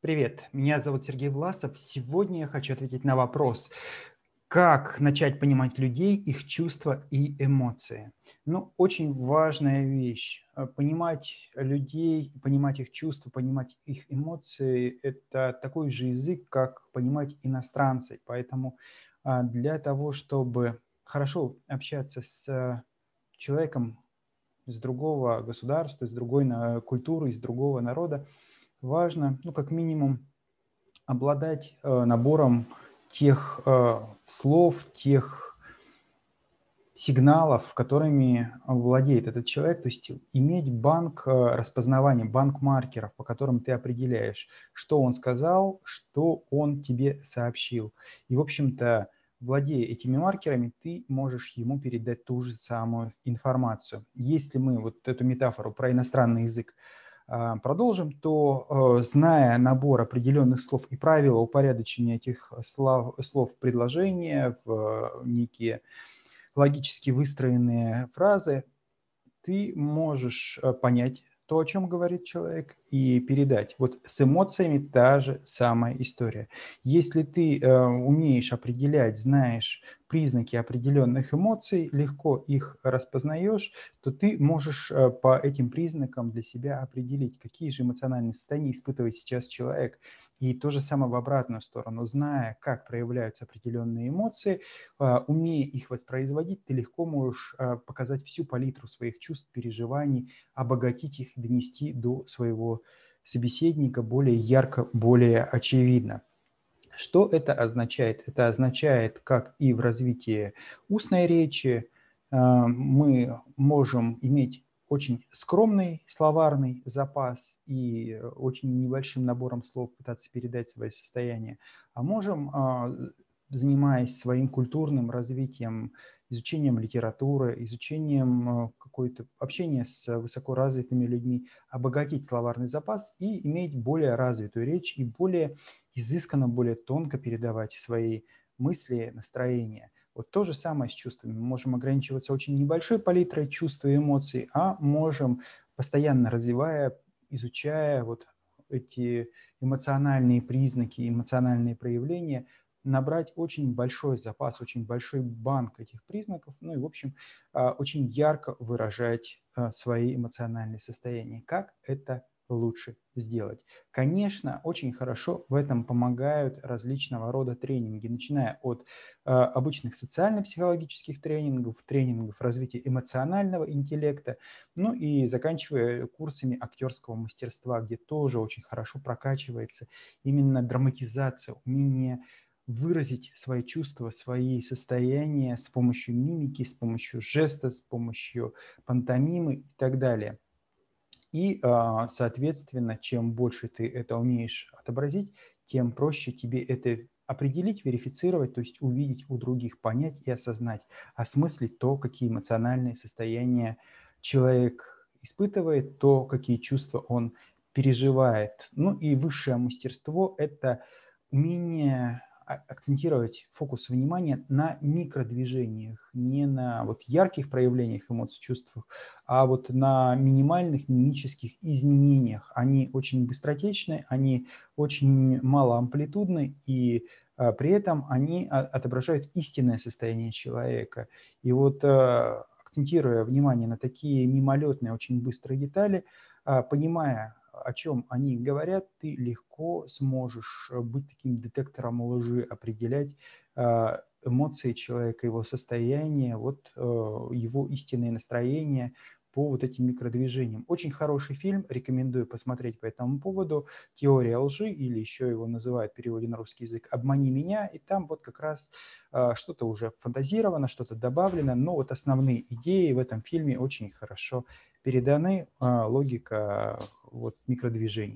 Привет, меня зовут Сергей Власов. Сегодня я хочу ответить на вопрос, как начать понимать людей, их чувства и эмоции. Ну, очень важная вещь. Э, Понимать людей, понимать их чувства, понимать их эмоции– это такой же язык, как понимать иностранцев. Поэтому а, для того, чтобы хорошо общаться с человеком с другого государства, с другой культуры, из другого народа, важно, ну, как минимум, обладать э, набором тех э, слов, тех сигналов, которыми владеет этот человек, то есть иметь банк э, распознавания, банк маркеров, по которым ты определяешь, что он сказал, что он тебе сообщил. И, в общем-то, владея этими маркерами, ты можешь ему передать ту же самую информацию. Если мы вот эту метафору про иностранный язык продолжим, то, э, зная набор определенных слов и правила упорядочения этих слов, слов в предложения, в э, некие логически выстроенные фразы, ты можешь э, понять то, о чем говорит человек, и передать. Вот с эмоциями та же самая история. Если ты э, умеешь определять, знаешь признаки определенных эмоций, легко их распознаешь, то ты можешь э, по этим признакам для себя определить, какие же эмоциональные состояния испытывает сейчас человек. И то же самое в обратную сторону. Зная, как проявляются определенные эмоции, э, умея их воспроизводить, ты легко можешь э, показать всю палитру своих чувств, переживаний, обогатить их, донести до своего собеседника более ярко, более очевидно. Что это означает? Это означает, как и в развитии устной речи, э, мы можем иметь очень скромный словарный запас и очень небольшим набором слов пытаться передать свое состояние, а можем, а, занимаясь своим культурным развитием, изучением литературы, изучением э, какой-то общения с высокоразвитыми людьми, обогатить словарный запас и иметь более развитую речь и более изысканно, более тонко передавать свои мысли, настроения. Вот то же самое с чувствами. Мы можем ограничиваться очень небольшой палитрой чувств и эмоций, а можем, постоянно развивая, изучая вот эти эмоциональные признаки, эмоциональные проявления, набрать очень большой запас, очень большой банк этих признаков, ну и, в общем, а, очень ярко выражать а, свои эмоциональные состояния. Как это лучше сделать? Конечно, очень хорошо в этом помогают различного рода тренинги, начиная от а, обычных социально-психологических тренингов, тренингов развития эмоционального интеллекта, ну и заканчивая курсами актерского мастерства, где тоже очень хорошо прокачивается именно драматизация, умение выразить свои чувства, свои состояния с помощью мимики, с помощью жеста, с помощью пантомимы и так далее. И, а, соответственно, чем больше ты это умеешь отобразить, тем проще тебе это определить, верифицировать, то есть увидеть у других, понять и осознать, осмыслить то, какие эмоциональные состояния человек испытывает, то, какие чувства он переживает. Ну и высшее мастерство – это умение акцентировать фокус внимания на микродвижениях, не на вот ярких проявлениях эмоций, чувств, а вот на минимальных мимических изменениях. Они очень быстротечны, они очень малоамплитудны, и а, при этом они а, отображают истинное состояние человека. И вот акцентируя внимание на такие мимолетные, очень быстрые детали, понимая, о чем они говорят, ты легко сможешь э, быть таким детектором лжи, определять а, эмоции человека, его состояние, вот э, его истинное настроение по вот этим микродвижениям. Очень хороший фильм, рекомендую посмотреть по этому поводу. «Теория лжи» или еще его называют в переводе на русский язык «Обмани меня». И там вот как раз а, что-то уже фантазировано, что-то добавлено, но вот основные идеи в этом фильме очень хорошо переданы, а, логика вот микродвижений.